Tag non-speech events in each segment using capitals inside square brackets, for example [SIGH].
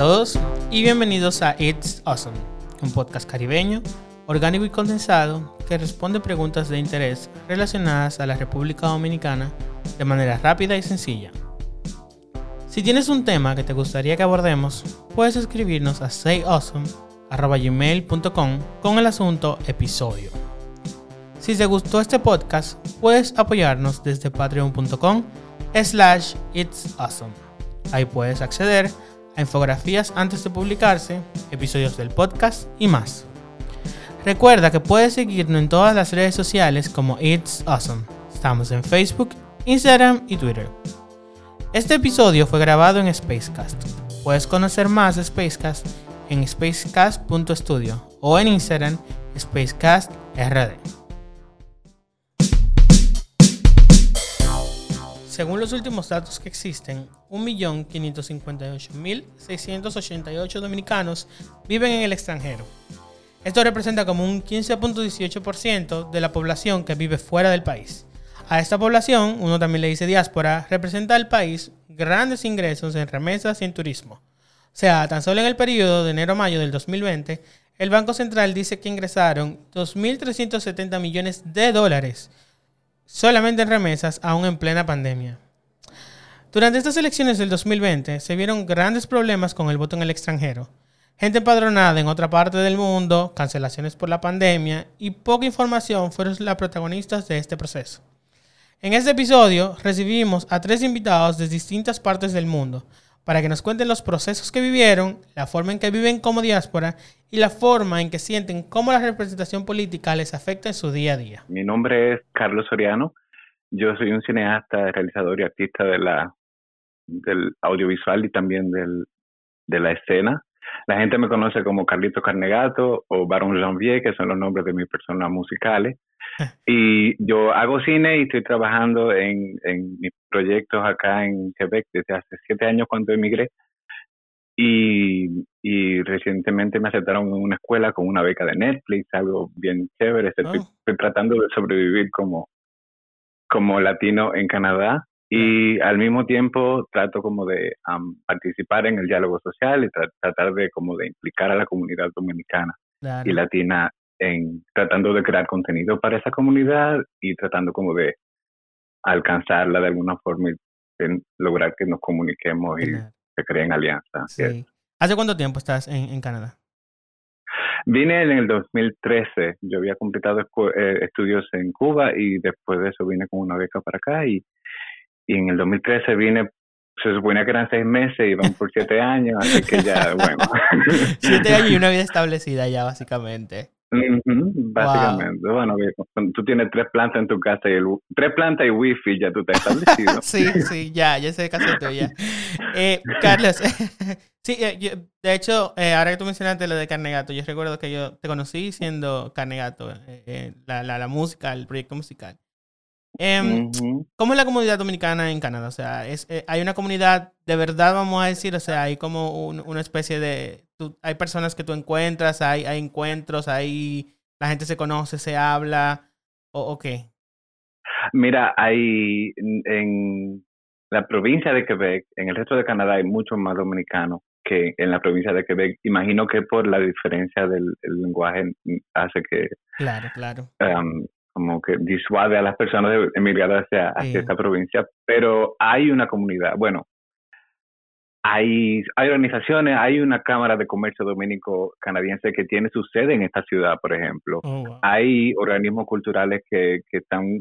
todos y bienvenidos a It's Awesome, un podcast caribeño, orgánico y condensado que responde preguntas de interés relacionadas a la República Dominicana de manera rápida y sencilla. Si tienes un tema que te gustaría que abordemos, puedes escribirnos a sayawesome.gmail.com con el asunto episodio. Si te gustó este podcast, puedes apoyarnos desde patreon.com slash it's awesome. Ahí puedes acceder a infografías antes de publicarse, episodios del podcast y más. Recuerda que puedes seguirnos en todas las redes sociales como It's Awesome. Estamos en Facebook, Instagram y Twitter. Este episodio fue grabado en Spacecast. Puedes conocer más de Spacecast en spacecast.studio o en Instagram SpacecastRD. Según los últimos datos que existen, 1.558.688 dominicanos viven en el extranjero. Esto representa como un 15.18% de la población que vive fuera del país. A esta población, uno también le dice diáspora, representa al país grandes ingresos en remesas y en turismo. O sea, tan solo en el periodo de enero a mayo del 2020, el Banco Central dice que ingresaron 2.370 millones de dólares solamente en remesas, aún en plena pandemia. Durante estas elecciones del 2020 se vieron grandes problemas con el voto en el extranjero. Gente empadronada en otra parte del mundo, cancelaciones por la pandemia y poca información fueron las protagonistas de este proceso. En este episodio recibimos a tres invitados de distintas partes del mundo para que nos cuenten los procesos que vivieron, la forma en que viven como diáspora y la forma en que sienten cómo la representación política les afecta en su día a día. Mi nombre es Carlos Soriano. Yo soy un cineasta, realizador y artista de la, del audiovisual y también de la escena. La gente me conoce como Carlito Carnegato o Baron Janvier, que son los nombres de mis personas musicales. Y yo hago cine y estoy trabajando en, en mis proyectos acá en Quebec desde hace siete años cuando emigré. Y, y recientemente me aceptaron en una escuela con una beca de Netflix, algo bien chévere. Estoy, oh. estoy tratando de sobrevivir como, como latino en Canadá y al mismo tiempo trato como de participar en el diálogo social y tratar de como de implicar a la comunidad dominicana y latina en tratando de crear contenido para esa comunidad y tratando como de alcanzarla de alguna forma y lograr que nos comuniquemos y se creen alianzas. ¿Hace cuánto tiempo estás en, Canadá? Vine en el 2013. Yo había completado eh, estudios en Cuba y después de eso vine con una beca para acá y, y en el 2013 vine se supone que eran seis meses y van por siete [LAUGHS] años, así que ya, bueno. siete años y una vida establecida ya, básicamente básicamente. Bueno, tú tienes tres plantas en tu casa y el, tres plantas y wifi ya tú te has establecido. [LAUGHS] sí, sí, ya, ya sé casi ya. Eh, Carlos, [LAUGHS] sí, eh, de hecho, eh, ahora que tú mencionaste lo de Carnegato, yo recuerdo que yo te conocí siendo Carnegato, eh, la, la, la música, el proyecto musical. Em, ¿Cómo es la comunidad dominicana en Canadá? O sea, es, eh, hay una comunidad de verdad, vamos a decir, o sea, hay como una especie de, hay personas que tú encuentras, hay, hay encuentros, hay, la gente se conoce, se habla, o, qué? Mira, hay en la provincia de Quebec, en el resto de Canadá hay muchos más dominicanos que en la provincia de Quebec. Imagino que por la diferencia del lenguaje hace que claro, claro como que disuade a las personas de emigrar hacia, hacia esta provincia, pero hay una comunidad, bueno, hay, hay organizaciones, hay una Cámara de Comercio Dominico Canadiense que tiene su sede en esta ciudad, por ejemplo. Oh, hay organismos culturales que, que están,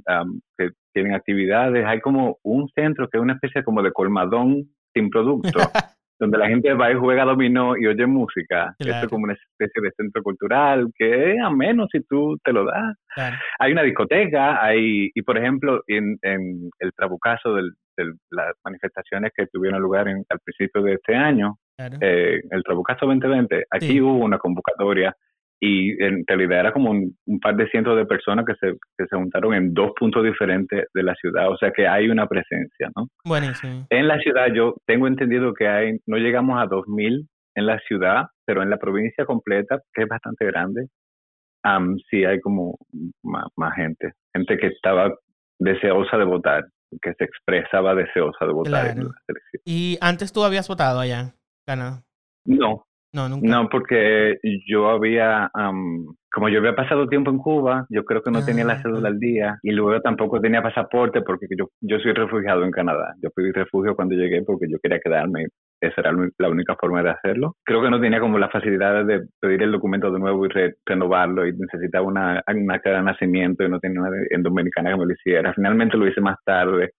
que tienen actividades, hay como un centro que es una especie como de colmadón sin producto. [LAUGHS] donde la gente va y juega dominó y oye música. Esto es como una especie de centro cultural que es ameno si tú te lo das. Hay una discoteca, hay, y por ejemplo, en, en el trabucazo de las manifestaciones que tuvieron lugar en, al principio de este año, eh, el trabucazo 2020, aquí hubo una convocatoria y en realidad era como un, par de cientos de personas que se, que se juntaron en dos puntos diferentes de la ciudad, o sea que hay una presencia, ¿no? Buenísimo. En la ciudad yo tengo entendido que hay, no llegamos a 2.000 en la ciudad, pero en la provincia completa, que es bastante grande, sí hay como más, más, gente, gente que estaba deseosa de votar, que se expresaba deseosa de votar en la ¿Y antes tú habías votado allá, Canadá? No, No, nunca. no, porque yo había, am, como yo había pasado tiempo en Cuba, yo creo que no tenía la Ah. cédula al día y luego tampoco tenía pasaporte porque yo, yo soy refugiado en Canadá. Yo pedí refugio cuando llegué porque yo quería quedarme. Esa era la única forma de hacerlo. Creo que no tenía como la facilidad de pedir el documento de nuevo y re- renovarlo y necesitaba una, una de nacimiento y no tenía una en Dominicana que me lo hiciera. Finalmente lo hice más tarde.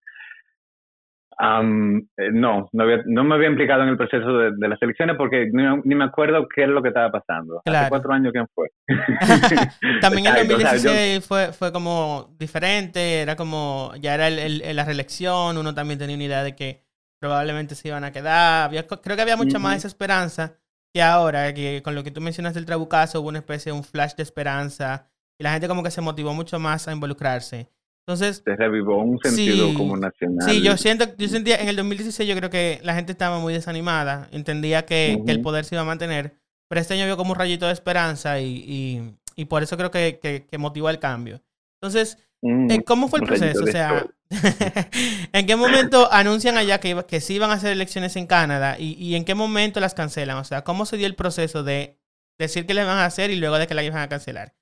Eh, no, no, había- no me había implicado en el proceso de, de las elecciones porque ni, ni me acuerdo qué era lo que estaba pasando. Claro. Hace cuatro años, ¿quién fue? [LAUGHS] También en Exacto, o sea, yo- 2016 fue, fue como diferente, era como, ya era el, el- la reelección, uno también tenía una idea de que probablemente se iban a quedar, había, creo que había mucha más Ujú. esa esperanza que ahora, que con lo que tú mencionas del trabucazo hubo una especie de un flash de esperanza y la gente como que se motivó mucho más a involucrarse. Entonces, se revivó un sentido Sí, como nacional. Sí, yo siento, yo sentía en el 2016 yo creo que la gente estaba muy desanimada, entendía que, que el poder se iba a mantener, pero este año vio como un rayito de esperanza y, y, y por eso creo que, que, que motivó el cambio. Entonces, Mm, eh, ¿cómo fue el proceso? O sea. [LAUGHS] ¿en qué momento anuncian allá que, que sí iban a hacer elecciones en Canadá y, y en qué momento las cancelan? O sea, ¿cómo se dio el proceso de decir que las van a hacer y luego de que las iban a cancelar?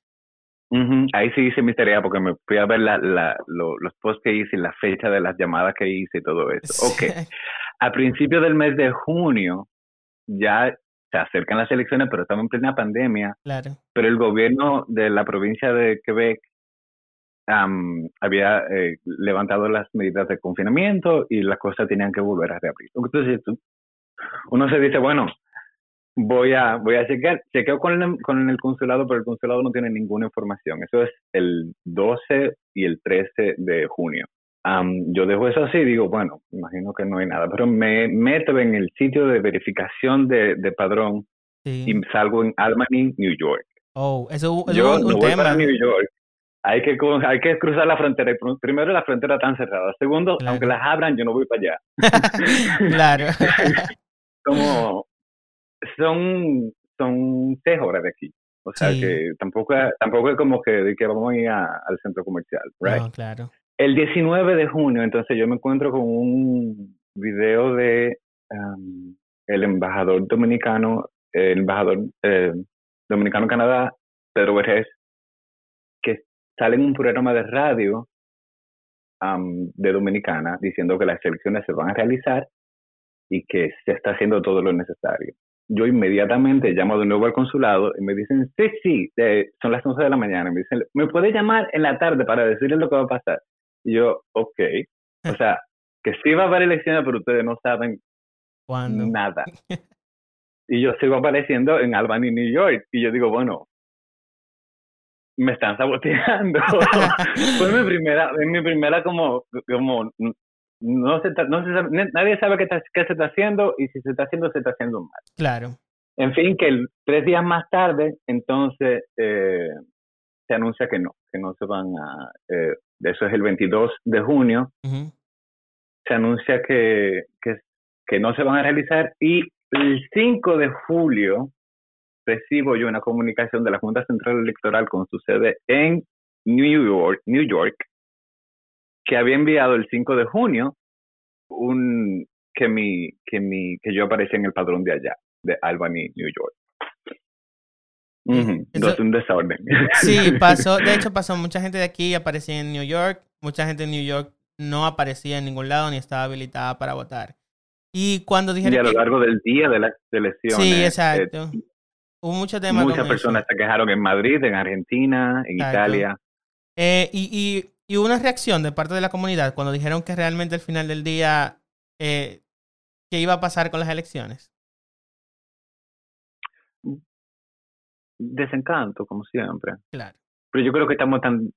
Ujú, Ahí sí hice mi tarea porque me fui a ver la, la, lo- los posts que hice y la fecha de las llamadas que hice y todo eso. Ok, a principios del mes de junio ya se acercan las elecciones, pero estamos en plena pandemia. claro. Pero el gobierno de la provincia de Quebec había eh, levantado las medidas de confinamiento y las cosas tenían que volver a reabrir. Entonces tú- uno se dice, bueno, voy a voy a chequear, chequeo con el, con el consulado, pero el consulado no tiene ninguna información. Eso es el 12 y el 13 de junio. Am, yo dejo eso así y digo, bueno, imagino que no hay nada, pero me meto en el sitio de verificación de, de padrón Sí. y salgo en Albany, New York. Oh, eso, eso Yo es un, no voy tema. para New York. Hay que, hay que cruzar la frontera. Pr- Primero, la frontera está cerrada. Segundo, Claro. aunque las abran, yo no voy para allá. [LAUGHS] claro. [LAUGHS] Como son, son seis horas de aquí. O sea Sí. que tampoco, tampoco es como que, de que vamos a ir a- al centro comercial, right? No, claro. El 19 de junio, entonces yo me encuentro con un video de um, el embajador dominicano, el embajador eh, dominicano en Canadá, Pedro Vergés, que sale en un programa de radio um, de Dominicana diciendo que las elecciones se van a realizar y que se está haciendo todo lo necesario. Yo inmediatamente llamo de nuevo al consulado y me dicen, sí, sí, eh, son las 11 de la mañana. Me dicen, ¿me puede llamar en la tarde para decirle lo que va a pasar? Y yo, ok. O sea, [LAUGHS] que sí va a haber elecciones, pero ustedes no saben ¿Cuándo? nada. [LAUGHS] Y yo sigo apareciendo en Albany, New York. Y yo digo, bueno, me están saboteando. [LAUGHS] Fue mi primera, mi primera como, como no se, está- no se nadie sabe qué, está- qué se está haciendo y si se está haciendo, se está haciendo mal. Claro. En fin, que el- tres días más tarde, entonces, eh, se anuncia que no, que no se van a, eh, eso es el 22 de junio, se anuncia que, que, que no se van a realizar y el 5 de julio recibo yo una comunicación de la Junta Central Electoral con su sede en New York, New York, que había enviado el 5 de junio un que mi que mi que yo aparecía en el padrón de allá, de Albany, New York. Ujú, Eso- Entonces un desorden. [LAUGHS] Sí, pasó. De hecho, pasó. Mucha gente de aquí aparecía en New York. Mucha gente en New York no aparecía en ningún lado ni estaba habilitada para votar. Y cuando y dijeron a lo que- largo del día de las elecciones. Sí, eh, exacto. Hubo muchos temas muchas personas eso. se quejaron en Madrid, en Argentina, en Exacto. Italia. Eh, y, y, y hubo una reacción de parte de la comunidad cuando dijeron que realmente al final del día eh, qué iba a pasar con las elecciones. Desencanto, como siempre. Claro. Pero yo creo que estamos tan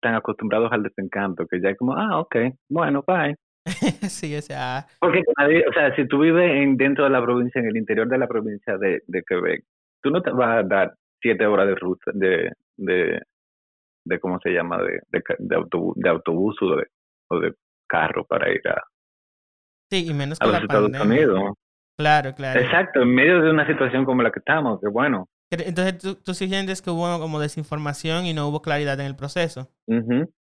tan acostumbrados al desencanto que ya es como, ah, ok, bueno, bye. [LAUGHS] sí, o sea, Porque o sea, si tú vives en, dentro de la provincia, en el interior de la provincia de, de Quebec, tú no te vas a dar siete horas de ruta, de, de, de ¿cómo se llama? De, de, de, autobús, de autobús o de, o de carro para ir a, sí, y menos a los la Estados pandemia. Unidos. Claro, claro. Exacto, en medio de una situación como la que estamos, que bueno, Entonces tú, tú sí sientes que hubo como desinformación y no hubo claridad en el proceso.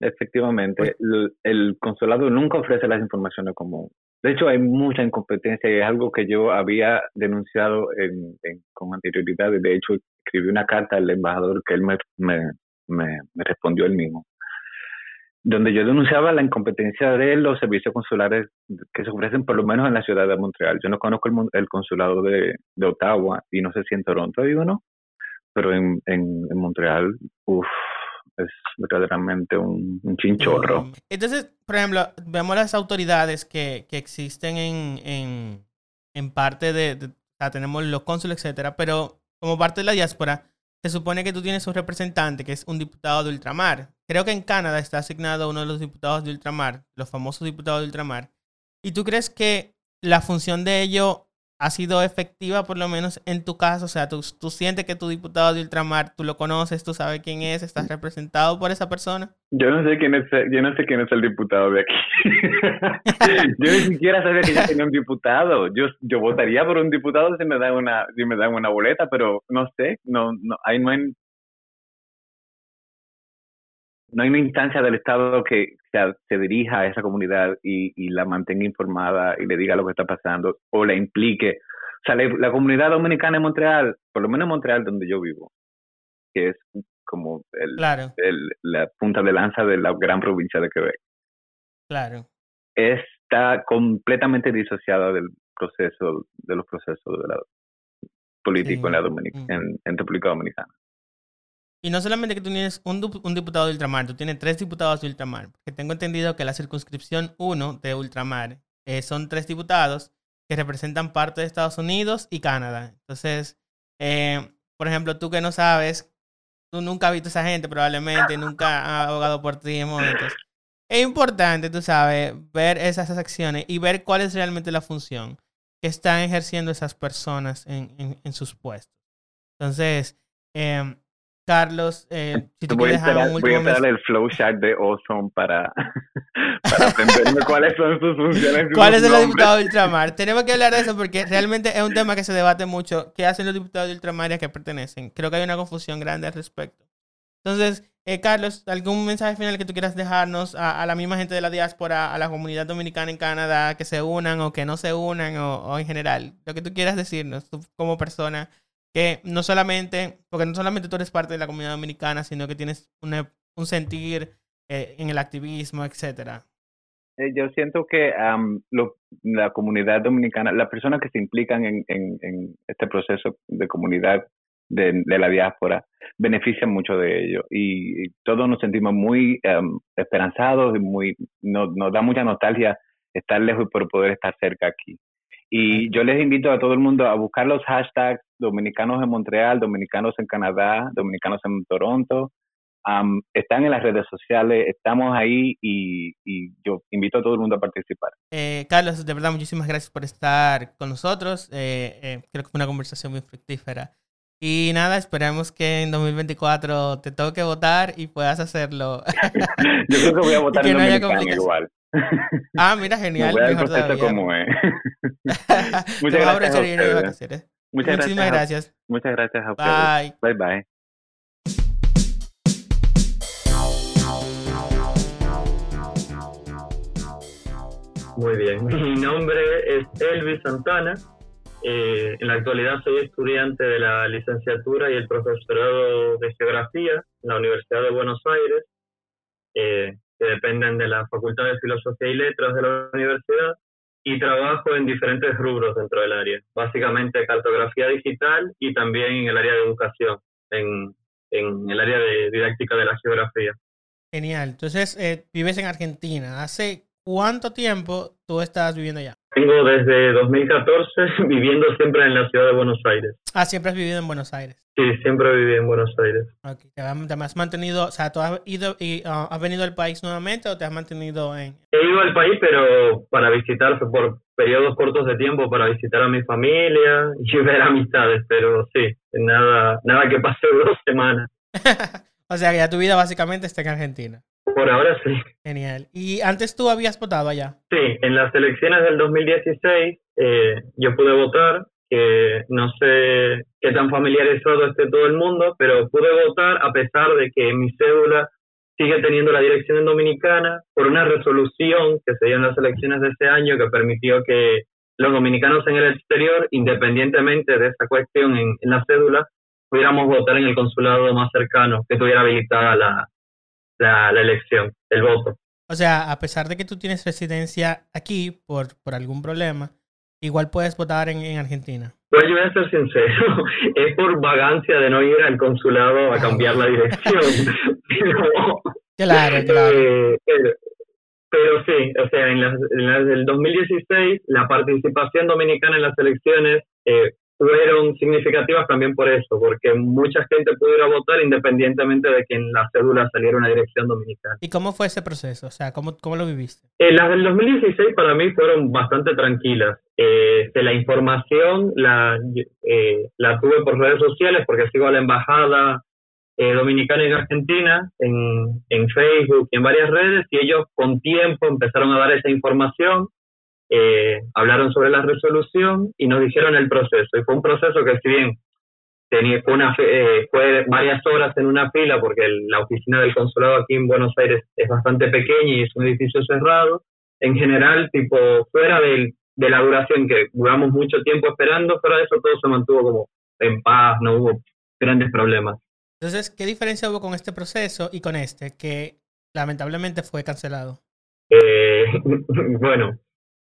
efectivamente, el, el, consulado nunca ofrece las informaciones como... De hecho, hay mucha incompetencia y es algo que yo había denunciado en, con anterioridad. De hecho, escribí una carta al embajador que él me, me, me, respondió él mismo donde yo denunciaba la incompetencia de los servicios consulares que se ofrecen por lo menos en la ciudad de Montreal. Yo no conozco el, consulado de, Ottawa y no sé si en Toronto hay uno, pero en, Montreal, uff, es verdaderamente un, un, chinchorro. Entonces, por ejemplo, vemos las autoridades que, que existen en, en, en parte de, de tenemos los cónsules, etcétera, pero como parte de la diáspora, se supone que tú tienes un representante que es un diputado de ultramar. Creo que en Canadá está asignado uno de los diputados de ultramar, los famosos diputados de ultramar. ¿Y tú crees que la función de ello ha sido efectiva, por lo menos en tu caso? O sea, tú, tú sientes que tu diputado de ultramar, tú lo conoces, tú sabes quién es, estás representado por esa persona. Yo no sé quién es, yo no sé quién es el diputado de aquí. [LAUGHS] yo ni siquiera sabía que yo tenía un diputado. Yo, yo votaría por un diputado si me dan una, si me dan una boleta, pero no sé, no, no, ahí no hay, no hay una instancia del Estado que se, dirija a esa comunidad y, y, la mantenga informada y le diga lo que está pasando o la implique. O sea, la, comunidad dominicana en Montreal, por lo menos en Montreal donde yo vivo, que es como el, el, la punta de lanza de la gran provincia de Quebec. Claro. Está completamente disociada del proceso, de los procesos de la, político en, la en, en República Dominicana. Y no solamente que tú tienes un, un, diputado de ultramar, tú tienes tres diputados de ultramar. Porque tengo entendido que la circunscripción 1 de ultramar eh, son tres diputados que representan parte de Estados Unidos y Canadá. Entonces, eh, por ejemplo, tú que no sabes, tú nunca has visto a esa gente probablemente, nunca has abogado por ti en momentos. Es importante, tú sabes, ver esas acciones y ver cuál es realmente la función que están ejerciendo esas personas en, en, en sus puestos. Entonces, eh, Carlos, eh, si tú voy, a esperar, voy a esperar el flowchart de Ozone para, [LAUGHS] para entenderme cuáles son sus funciones. ¿Cuál es el diputado de ultramar? Tenemos que hablar de eso porque realmente es un tema que se debate mucho. ¿Qué hacen los diputados de ultramar y a qué pertenecen? Creo que hay una confusión grande al respecto. Entonces, eh, Carlos, ¿algún mensaje final que tú quieras dejarnos a, a, la misma gente de la diáspora, a la comunidad dominicana en Canadá, que se unan o que no se unan o, o en general? Lo que tú quieras decirnos, tú como persona que no solamente, porque no solamente tú eres parte de la comunidad dominicana, sino que tienes una, un sentir eh, en el activismo, etcétera. Eh, yo siento que um, lo, la comunidad dominicana, las personas que se implican en, en, en este proceso de comunidad de, de, la diáspora, benefician mucho de ello. Y, y todos nos sentimos muy um, esperanzados y muy, nos, nos da mucha nostalgia estar lejos y por poder estar cerca aquí. Y yo les invito a todo el mundo a buscar los hashtags dominicanos en Montreal, dominicanos en Canadá, dominicanos en Toronto. están en las redes sociales, estamos ahí y, y, yo invito a todo el mundo a participar. Eh, Carlos, de verdad, muchísimas gracias por estar con nosotros. Eh, eh, creo que fue una conversación muy fructífera. Y nada, esperemos que en 2024 te toque votar y puedas hacerlo. [LAUGHS] yo creo que voy a [LAUGHS] votar en no igual. Ah, mira, genial. Voy a como es. [LAUGHS] Muchas gracias. A. Muchas Muchísimas gracias. Muchas gracias a ustedes. Bye. Bye bye. Muy bien, [LAUGHS] mi nombre es Elvis Santana. Eh, en la actualidad soy estudiante de la licenciatura y el profesorado de Geografía en la Universidad de Buenos Aires, eh, que dependen de la Facultad de Filosofía y Letras de la universidad y trabajo en diferentes rubros dentro del área, básicamente cartografía digital y también en el área de educación, en, en el área de didáctica de la geografía. Genial. Entonces, eh, vives en Argentina. ¿Hace cuánto tiempo tú estás viviendo allá? Tengo desde 2014 [LAUGHS] viviendo siempre en la ciudad de Buenos Aires. Ah, siempre has vivido en Buenos Aires. Sí, siempre viví en Buenos Aires. Okay. ¿Te has mantenido, o sea, tú has ido y uh, has venido al país nuevamente o te has mantenido en...? He ido al país, pero para visitar por periodos cortos de tiempo, para visitar a mi familia y [LAUGHS] ver amistades, pero sí, nada, nada que pase [LAUGHS] dos semanas. o sea, que ya tu vida básicamente está en Argentina. Por ahora sí. Genial. ¿Y antes tú habías votado allá? Sí, en las elecciones del 2016 eh, yo pude votar que no sé qué tan familiarizado esté todo el mundo, pero pude votar a pesar de que mi cédula sigue teniendo la dirección en Dominicana por una resolución que se dio en las elecciones de ese año que permitió que los dominicanos en el exterior, independientemente de esa cuestión en, la cédula, pudiéramos votar en el consulado más cercano que tuviera habilitada la, la, la elección, el voto. O sea, a pesar de que tú tienes residencia aquí por, por algún problema, igual puedes votar en, en, Argentina. Pues yo voy a ser sincero, [LAUGHS] es por vagancia de no ir al consulado a cambiar la dirección. [LAUGHS] claro, [LAUGHS] claro. Eh, pero, sí, o sea, en, las, en el 2016 la participación dominicana en las elecciones eh, fueron significativas también por eso, porque mucha gente pudiera votar independientemente de que en la cédula saliera una dirección dominicana. ¿Y cómo fue ese proceso? O sea, ¿cómo, cómo lo viviste? Eh, las del 2016 para mí fueron bastante tranquilas. Eh, de la información la, eh, la tuve por redes sociales porque sigo a la embajada eh, dominicana en Argentina, en, en Facebook y en varias redes, y ellos con tiempo empezaron a dar esa información eh, hablaron sobre la resolución y nos dijeron el proceso. Y fue un proceso que si bien tenía, fue, una, eh, fue varias horas en una fila, porque la oficina del consulado aquí en Buenos Aires es bastante pequeña y es un edificio cerrado, en general, tipo, fuera de la duración que duramos mucho tiempo esperando, fuera de eso todo se mantuvo como en paz, no hubo grandes problemas. Entonces, ¿qué diferencia hubo con este proceso y con este, que lamentablemente fue cancelado? Eh, [LAUGHS] bueno,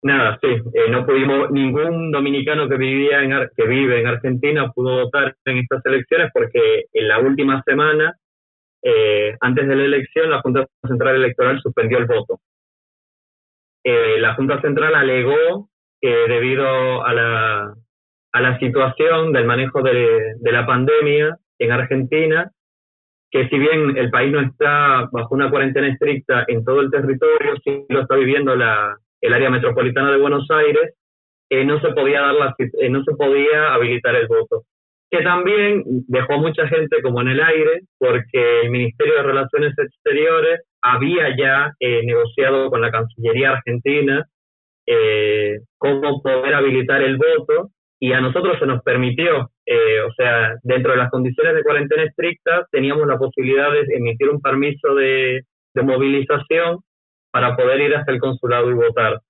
Nada, sí, eh, no pudimos, ningún dominicano que vivía en que vive en Argentina pudo votar en estas elecciones porque en la última semana, eh, antes de la elección, la Junta Central Electoral suspendió el voto. Eh, la Junta Central alegó que debido a la, a la situación del manejo de, de la pandemia en Argentina, que si bien el país no está bajo una cuarentena estricta en todo el territorio, sí lo está viviendo la, el área metropolitana de Buenos Aires, eh, no se podía dar la, eh, no se podía habilitar el voto. Que también dejó a mucha gente como en el aire, porque el Ministerio de Relaciones Exteriores había ya eh, negociado con la Cancillería Argentina cómo poder habilitar el voto y a nosotros se nos permitió, o sea, dentro de las condiciones de cuarentena estricta, teníamos la posibilidad de emitir un permiso de, de movilización para poder ir hasta el consulado y votar.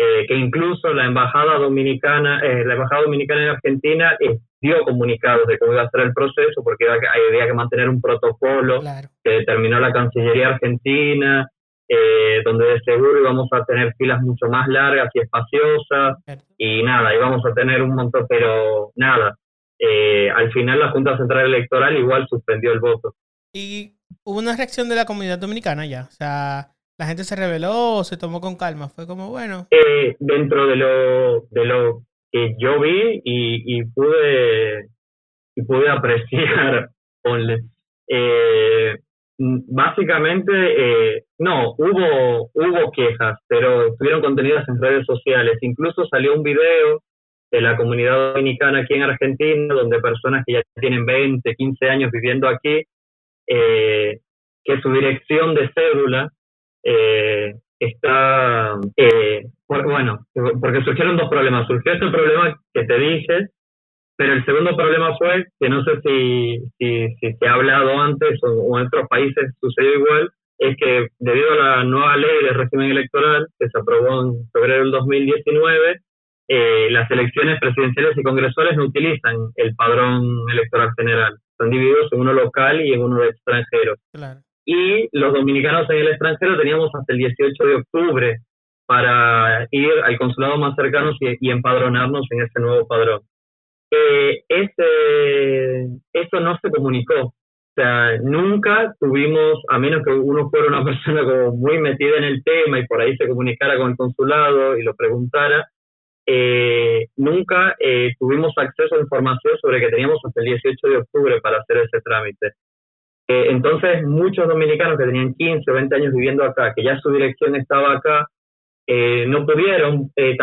Eh, que incluso la embajada dominicana, eh, la embajada dominicana en Argentina eh, dio comunicados de cómo iba a ser el proceso, porque había que mantener un protocolo que determinó la Cancillería Argentina, donde de seguro íbamos a tener filas mucho más largas y espaciosas, y nada, íbamos a tener un montón, pero nada, al final la Junta Central Electoral igual suspendió el voto. Y hubo una reacción de la comunidad dominicana ya, o sea la gente se reveló se tomó con calma? Fue como, bueno. Eh, dentro de lo, de lo que yo vi y, y pude, y pude [LAUGHS] apreciar, eh, básicamente, eh, no, hubo, hubo quejas, pero estuvieron contenidas en redes sociales. Incluso salió un video de la comunidad dominicana aquí en Argentina, donde personas que ya tienen 20, 15 años viviendo aquí, eh, que su dirección de cédula eh, está, eh, bueno, porque surgieron dos problemas. Surgió este problema que te dije, pero el segundo problema fue que no sé si, si, si se ha hablado antes o, en otros países sucedió igual, es que debido a la nueva ley del régimen electoral que se aprobó en febrero del 2019, eh, las elecciones presidenciales y congresuales no utilizan el padrón electoral general. Están divididos en uno local y en uno extranjero. Y los dominicanos en el extranjero teníamos hasta el 18 de octubre para ir al consulado más cercano y, empadronarnos en ese nuevo padrón. Eh, ese, eso no se comunicó. O sea, nunca tuvimos, a menos que uno fuera una [LAUGHS] persona como muy metida en el tema y por ahí se comunicara con el consulado y lo preguntara, eh, nunca eh, tuvimos acceso a información sobre que teníamos hasta el 18 de octubre para hacer ese trámite. Eh, entonces, muchos dominicanos que tenían 15 o 20 años viviendo acá, que ya su dirección estaba acá, eh, no pudieron, eh,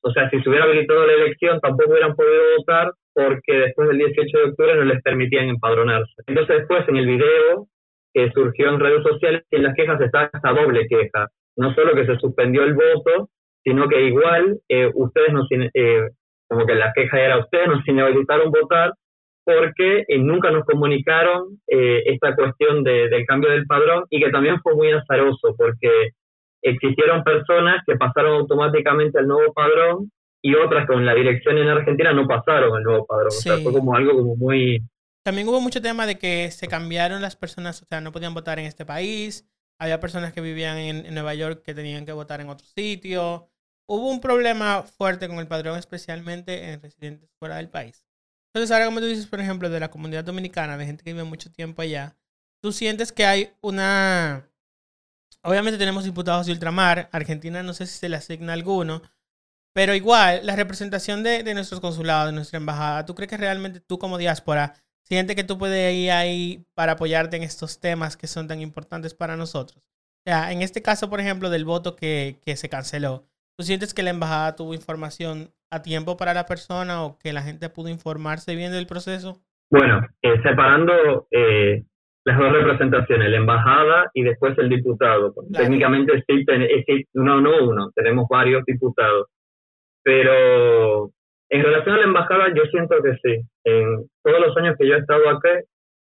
o sea, si se hubiera habilitado la elección, tampoco hubieran podido votar porque después del 18 de octubre no les permitían empadronarse. Entonces, después en el video que surgió en redes sociales, en las quejas está esta doble queja. No solo que se suspendió el voto, sino que igual ustedes nos, como que la queja era ustedes nos inhabilitaron votar porque eh, nunca nos comunicaron eh, esta cuestión de, del cambio del padrón y que también fue muy azaroso porque existieron personas que pasaron automáticamente al nuevo padrón y otras con la dirección en Argentina no pasaron al nuevo padrón. O sea, fue como algo como muy... También hubo mucho tema de que se cambiaron las personas, o sea, no podían votar en este país. Había personas que vivían en, Nueva York que tenían que votar en otro sitio. Hubo un problema fuerte con el padrón, especialmente en residentes fuera del país. Entonces, ahora como tú dices, por ejemplo, de la comunidad dominicana, de gente que vive mucho tiempo allá, tú sientes que hay una... Obviamente tenemos diputados de ultramar, Argentina no sé si se le asigna alguno, pero igual, la representación de, de nuestros consulados, de nuestra embajada, ¿tú crees que realmente tú como diáspora sientes que tú puedes ir ahí para apoyarte en estos temas que son tan importantes para nosotros? O sea, en este caso, por ejemplo, del voto que, que se canceló, ¿tú sientes que la embajada tuvo información a tiempo para la persona o que la gente pudo informarse bien del proceso? Bueno, eh, separando eh, las dos representaciones, la embajada y después el diputado. Técnicamente existe, no, no uno, tenemos varios diputados. Pero en relación a la embajada, yo siento que sí. En todos los años que yo he estado aquí,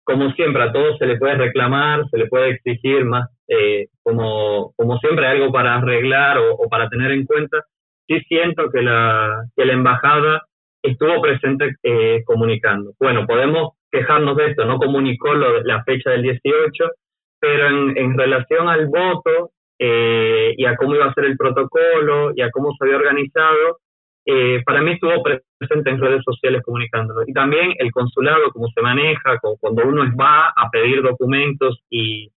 como siempre, a todos se le puede reclamar, se le puede exigir más, eh, como, como siempre, algo para arreglar o, para tener en cuenta. Sí siento que la, que la embajada estuvo presente eh, comunicando. Bueno, podemos quejarnos de esto, no comunicó la fecha del 18, pero en, en relación al voto eh, y a cómo iba a ser el protocolo y a cómo se había organizado, eh, para mí estuvo presente en redes sociales comunicándolo. Y también el consulado, cómo se maneja, cuando uno va a pedir documentos y,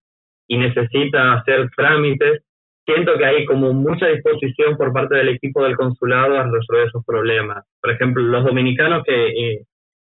y necesita hacer trámites, siento que hay como mucha disposición por parte del equipo del consulado a resolver esos problemas. Por ejemplo, los dominicanos que eh,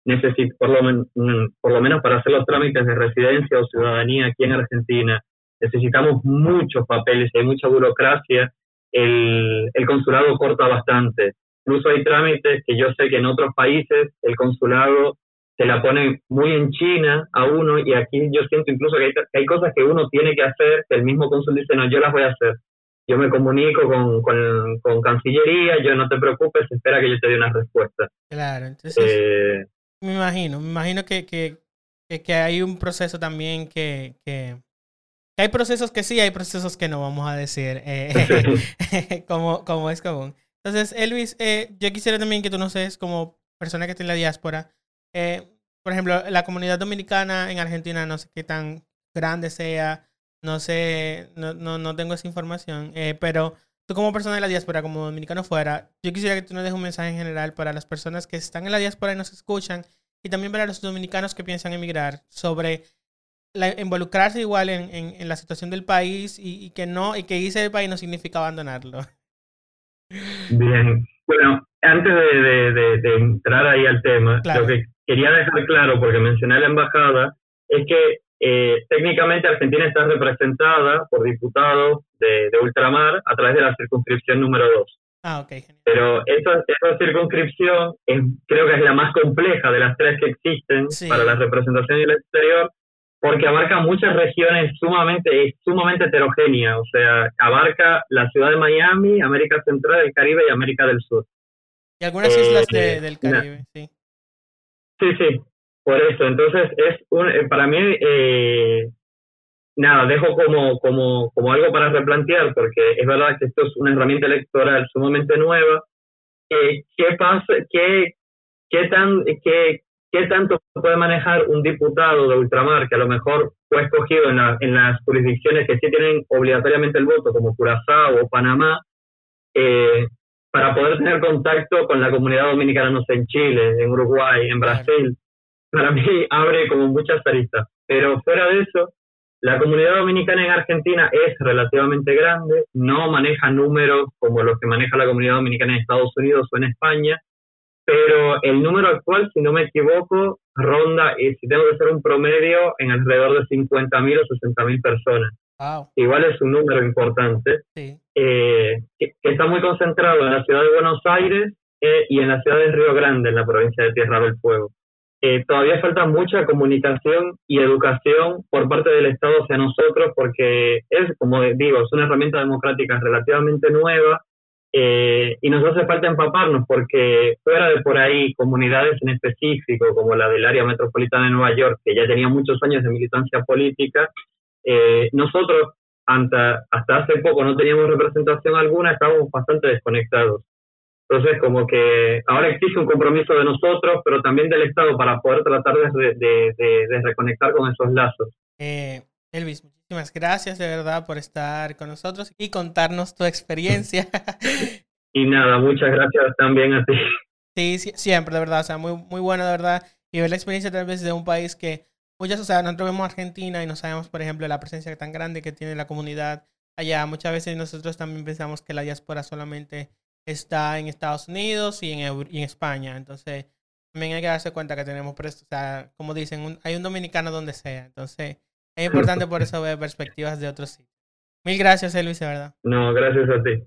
necesitan, por lo, mm, por lo menos para hacer los trámites de residencia o ciudadanía aquí en Argentina, necesitamos muchos papeles, hay mucha burocracia, el, el consulado corta bastante. Incluso hay trámites que yo sé que en otros países el consulado se la pone muy en China a uno y aquí yo siento incluso que hay, cosas que uno tiene que hacer que el mismo cónsul dice, no, yo las voy a hacer. Yo me comunico con, con, Cancillería, yo no te preocupes, espera que yo te dé una respuesta. Claro, entonces eh, me imagino, me imagino que, que, que, hay un proceso también que, que, hay procesos que sí, hay procesos que no, vamos a decir, eh, [LAUGHS] [LAUGHS] como, como es común. Entonces, Elvis, eh, yo quisiera también que tú nos seas como persona que está en la diáspora. Eh, por ejemplo, la comunidad dominicana en Argentina, no sé qué tan grande sea, no sé, no, no, no tengo esa información, eh, pero tú como persona de la diáspora, como dominicano fuera, yo quisiera que tú nos dejes un mensaje en general para las personas que están en la diáspora y nos escuchan, y también para los dominicanos que piensan emigrar, sobre involucrarse igual en, en, la situación del país y, y, que no, y que irse del país no significa abandonarlo. [LAUGHS] Bien, bueno, antes de, entrar ahí al tema, lo que quería dejar claro, porque mencioné la embajada, es que eh, técnicamente Argentina está representada por diputados de, ultramar a través de la circunscripción número 2. Ah, ok. Pero esa, circunscripción creo que es la más compleja de las tres que existen para la representación del exterior, porque abarca muchas regiones sumamente, es sumamente heterogénea, o sea, abarca la ciudad de Miami, América Central, el Caribe y América del Sur. Y algunas islas eh, del Caribe, sí. Sí, sí, por eso. Entonces, es un, eh, para mí, eh, nada, dejo como, como, como algo para replantear, porque es verdad que esto es una herramienta electoral sumamente nueva. ¿Qué pasa? ¿Qué, qué tan, qué, ¿Qué tanto puede manejar un diputado de ultramar que a lo mejor fue escogido en, en las jurisdicciones que sí tienen obligatoriamente el voto, como Curazao o Panamá, eh, para poder tener contacto con la comunidad dominicana, no sé, en Chile, en Uruguay, en Brasil? Para mí [LAUGHS] abre como muchas aristas. Pero fuera de eso, la comunidad dominicana en Argentina es relativamente grande, no maneja números como los que maneja la comunidad dominicana en Estados Unidos o en España, pero el número actual, si no me equivoco, ronda, y si tengo que hacer un promedio, en alrededor de 50.000 o 60.000 personas. Igual es un número importante, eh, que, está muy concentrado en la ciudad de Buenos Aires eh, y en la ciudad de Río Grande, en la provincia de Tierra del Fuego. Eh, todavía falta mucha comunicación y educación por parte del Estado hacia nosotros porque es, como digo, es una herramienta democrática relativamente nueva eh, y nos hace falta empaparnos porque fuera de por ahí comunidades en específico, como la del área metropolitana de Nueva York, que ya tenía muchos años de militancia política, eh, nosotros hasta, hasta hace poco no teníamos representación alguna, estábamos bastante desconectados. Entonces, como que ahora existe un compromiso de nosotros, pero también del Estado para poder tratar de, de, de, reconectar con esos lazos. Eh, Elvis, muchísimas gracias de verdad por estar con nosotros y contarnos tu experiencia. [LAUGHS] y nada, muchas gracias también a ti. Sí, siempre, de verdad, o sea, muy, muy bueno, de verdad. Y ver la experiencia tal vez de un país que muchas, o sea, nosotros vemos Argentina y no sabemos, por ejemplo, la presencia tan grande que tiene la comunidad allá. Muchas veces nosotros también pensamos que la diáspora solamente está en Estados Unidos y en, y en España. Entonces, también hay que darse cuenta que tenemos, o sea, como dicen, hay un dominicano donde sea. Entonces, es importante por eso ver perspectivas de otros sitios. Mil gracias, Elvis, de verdad. No, gracias a ti.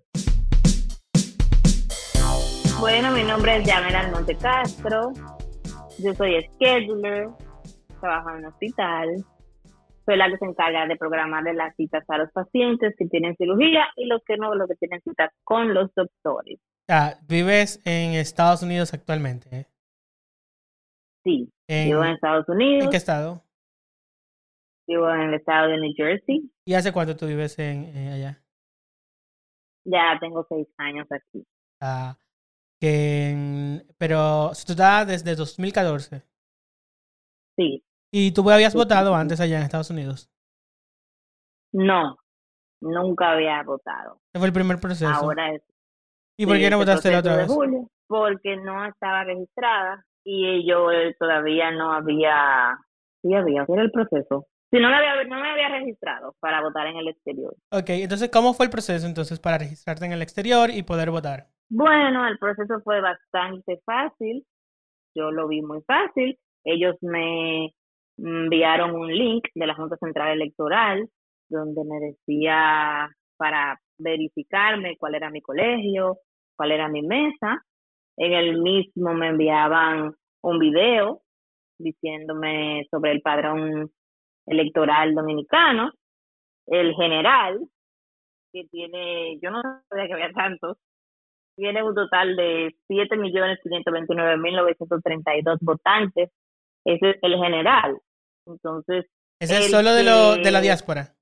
Bueno, mi nombre es Yamela Monte Castro. Yo soy scheduler, trabajo en un hospital. Soy la que se encarga de programar las citas a los pacientes que tienen cirugía y los que no, los que tienen citas con los doctores. Ah, ¿Vives en Estados Unidos actualmente? Eh? Sí, vivo en Estados Unidos. ¿En qué estado? Vivo en el estado de New Jersey. ¿Y hace cuánto tú vives en, allá? Ya tengo seis años aquí. Ah, que, pero tú estás desde 2014. Sí. ¿Y tú habías votado antes allá en Estados Unidos? No, nunca había votado. Ese fue el primer proceso. Ahora es. ¿Y por qué no votaste la otra vez? porque no estaba registrada y yo todavía no había. Sí había, era el proceso. Si no me, había, no me había registrado para votar en el exterior. Ok, entonces, ¿cómo fue el proceso entonces para registrarte en el exterior y poder votar? Bueno, el proceso fue bastante fácil. Yo lo vi muy fácil. Ellos me enviaron un link de la Junta Central Electoral donde me decía para verificarme cuál era mi colegio, cuál era mi mesa. En el mismo me enviaban un video diciéndome sobre el padrón electoral dominicano, el general, que tiene, yo no sabía que había tantos, tiene un total de 7.529.932 votantes. Ese es el general. Entonces. ¿Ese es solo de, lo, de la diáspora?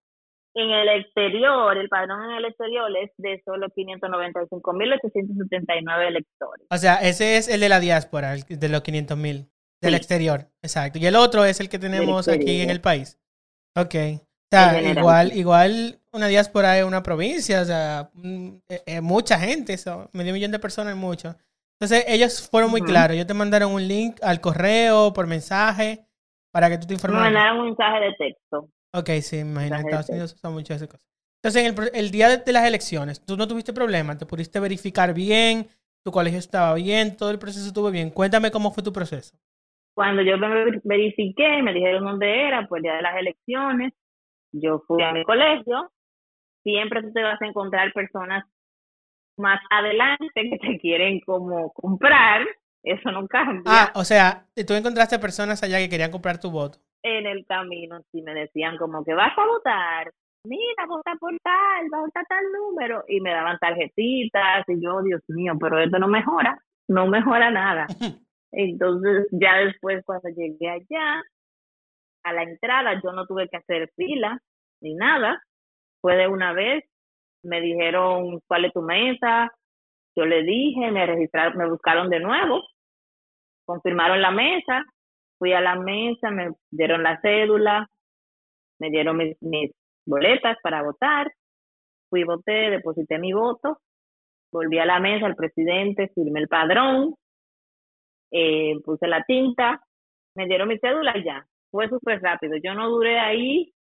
En el exterior, el padrón en el exterior es de solo 595.879 electores. O sea, ese es el de la diáspora, el de los 500.000. Del exterior, exacto. Y el otro es el que tenemos aquí en el país. Ok. O sea, igual, igual una diáspora es una provincia, o sea, mm, eh, eh, mucha gente, eso, medio millón de personas es mucho. Entonces, ellos fueron muy claros. Ellos te mandaron un link al correo, por mensaje, para que tú te informaras. Me mandaron un mensaje de texto. Ok, sí, imagino. En Estados Unidos son muchas esas cosas. Entonces, en el, el día de, de, las elecciones, tú no tuviste problema, te pudiste verificar bien, tu colegio estaba bien, todo el proceso estuvo bien. Cuéntame cómo fue tu proceso. Cuando yo me verifiqué, me dijeron dónde era, pues el día de las elecciones, yo fui a mi colegio, siempre tú te vas a encontrar personas más adelante que te quieren como comprar, eso no cambia. Ah, o sea, tú encontraste personas allá que querían comprar tu voto. En el camino, sí me decían como que vas a votar, mira, vota por tal, vota tal número, y me daban tarjetitas, y yo, Dios mío, pero esto no mejora, no mejora nada. [LAUGHS] Entonces, ya después, cuando llegué allá, a la entrada, yo no tuve que hacer fila ni nada. Fue de una vez, me dijeron cuál es tu mesa, yo le dije, me registraron, me buscaron de nuevo, confirmaron la mesa, fui a la mesa, me dieron la cédula, me dieron mis, mis boletas para votar, fui, voté, deposité mi voto, volví a la mesa, el presidente, firmé el padrón, eh, puse la tinta, me dieron mi cédula y ya. Fue súper rápido. Yo no duré ahí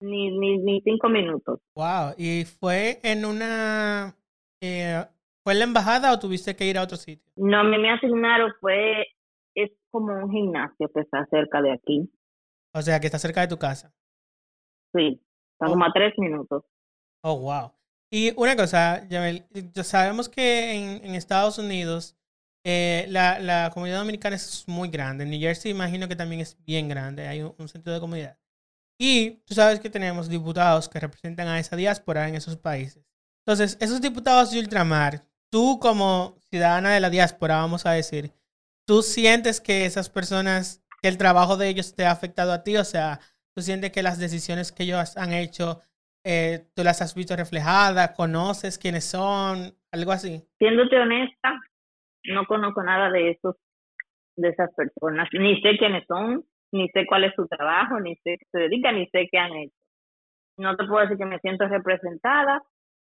ni, ni, ni cinco minutos. Wow. ¿Y fue en una... Eh, ¿Fue en la embajada o tuviste que ir a otro sitio? No, me, me asignaron, fue... Es como un gimnasio que está cerca de aquí. O sea, que está cerca de tu casa. Sí, está como a tres minutos. Oh, wow. Y una cosa, Yamel, sabemos que en, en Estados Unidos eh, la, la, comunidad dominicana es muy grande. En New Jersey imagino que también es bien grande. Hay un, sentido de comunidad. Y tú sabes que tenemos diputados que representan a esa diáspora en esos países. Entonces, esos diputados de ultramar, tú como ciudadana de la diáspora, vamos a decir, ¿tú sientes que esas personas, que el trabajo de ellos te ha afectado a ti? O sea, ¿tú sientes que las decisiones que ellos han hecho, eh, tú las has visto reflejadas? ¿Conoces quiénes son? Algo así. Siéndote honesta, no conozco nada de esos, de esas personas. Ni sé quiénes son, ni sé cuál es su trabajo, ni sé qué se dedican, ni sé qué han hecho. No te puedo decir que me siento representada,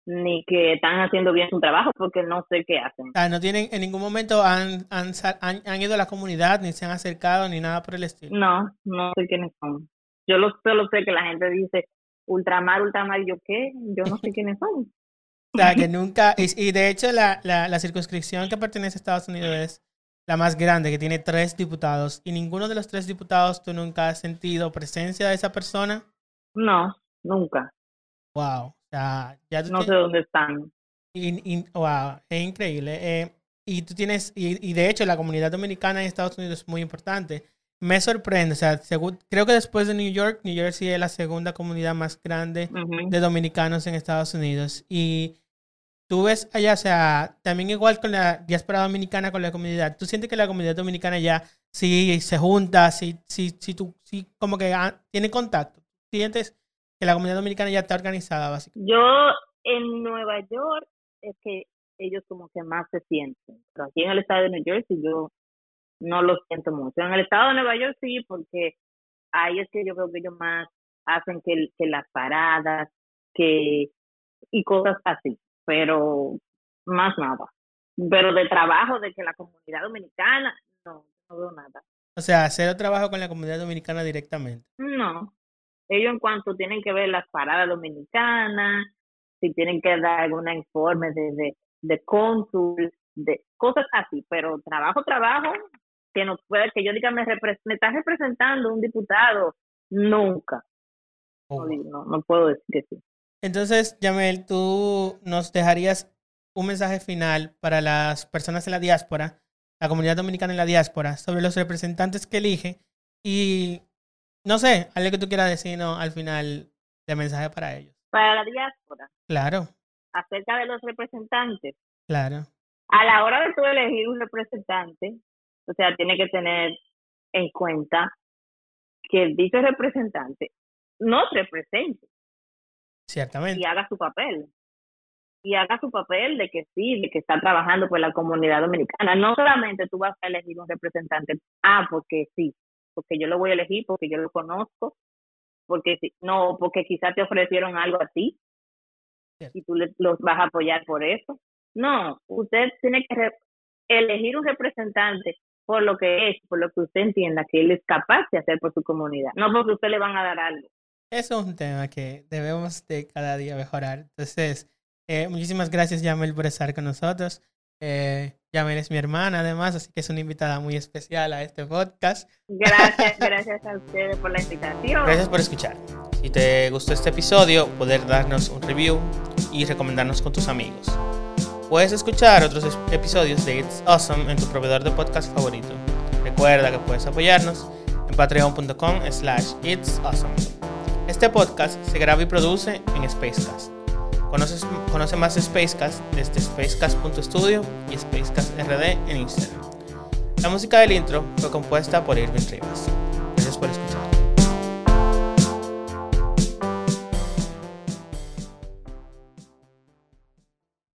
ni que están haciendo bien su trabajo porque no sé qué hacen. no tienen, en ningún momento han, han, han, ido a la comunidad, ni se han acercado, ni nada por el estilo. No, no sé quiénes son. Yo lo, solo sé que la gente dice ultramar, ultramar, ¿yo qué? Yo no sé quiénes son. O sea, que nunca, y, de hecho la, la, la, circunscripción que pertenece a Estados Unidos es la más grande, que tiene tres diputados, y ninguno de los tres diputados tú nunca has sentido presencia de esa persona. No, nunca. Wow ya no sé dónde están. Y, wow, es increíble. Eh, y tú tienes, y, de hecho la comunidad dominicana en Estados Unidos es muy importante. Me sorprende, o sea, creo que después de New York, New Jersey es la segunda comunidad más grande de dominicanos en Estados Unidos. Y tú ves allá, o sea, también igual con la diáspora dominicana, con la comunidad, tú sientes que la comunidad dominicana ya sí se junta, sí, sí, sí, tú, sí como que ah, tiene contacto. Sientes que la comunidad dominicana ya está organizada, básicamente. Yo en Nueva York es que ellos como que más se sienten, pero aquí en el estado de New Jersey yo no lo siento mucho. En el estado de Nueva York sí, porque ahí es que yo creo que ellos más hacen que, que las paradas, que y cosas así, pero más nada. Pero de trabajo, de que la comunidad dominicana, no, no veo nada. O sea, hacer el trabajo con la comunidad dominicana directamente. No, ellos en cuanto tienen que ver las paradas dominicanas, si tienen que dar algún informe de, de, de cónsul, de cosas así, pero trabajo, trabajo, que no puede, que yo diga, me, me está representando un diputado, nunca. Oh. No, no, puedo decir que sí. Entonces, Yamel, tú nos dejarías un mensaje final para las personas en la diáspora, la comunidad dominicana en la diáspora, sobre los representantes que elige y no sé, algo que tú quieras decir al final de mensaje para ellos. Para la diáspora. Claro. Acerca de los representantes. Claro. A la hora de tú elegir un representante, o sea, tiene que tener en cuenta que dicho representante nos represente. Ciertamente. Y haga su papel. Y haga su papel de que sí, de que está trabajando por la comunidad dominicana. No solamente tú vas a elegir un representante, ah, porque sí, porque yo lo voy a elegir, porque yo lo conozco, porque no, porque quizás te ofrecieron algo a ti y tú los vas a apoyar por eso. No, usted tiene que elegir un representante por lo que es, por lo que usted entienda que él es capaz de hacer por su comunidad, no porque usted le van a dar algo. Eso es un tema que debemos de cada día mejorar. Entonces, eh, muchísimas gracias, Yamel, por estar con nosotros. Eh, Yamel es mi hermana, además, así que es una invitada muy especial a este podcast. Gracias, gracias a ustedes por la invitación. Gracias por escuchar. Si te gustó este episodio, poder darnos un review y recomendarnos con tus amigos. Puedes escuchar otros episodios de It's Awesome en tu proveedor de podcast favorito. Recuerda que puedes apoyarnos en patreon.com slash It's Awesome. Este podcast se graba y produce en Spacecast conoce más Spacecast desde spacecast.studio y SpacecastRD en Instagram. La música del intro fue compuesta por Irving Rivas. Gracias por escuchar.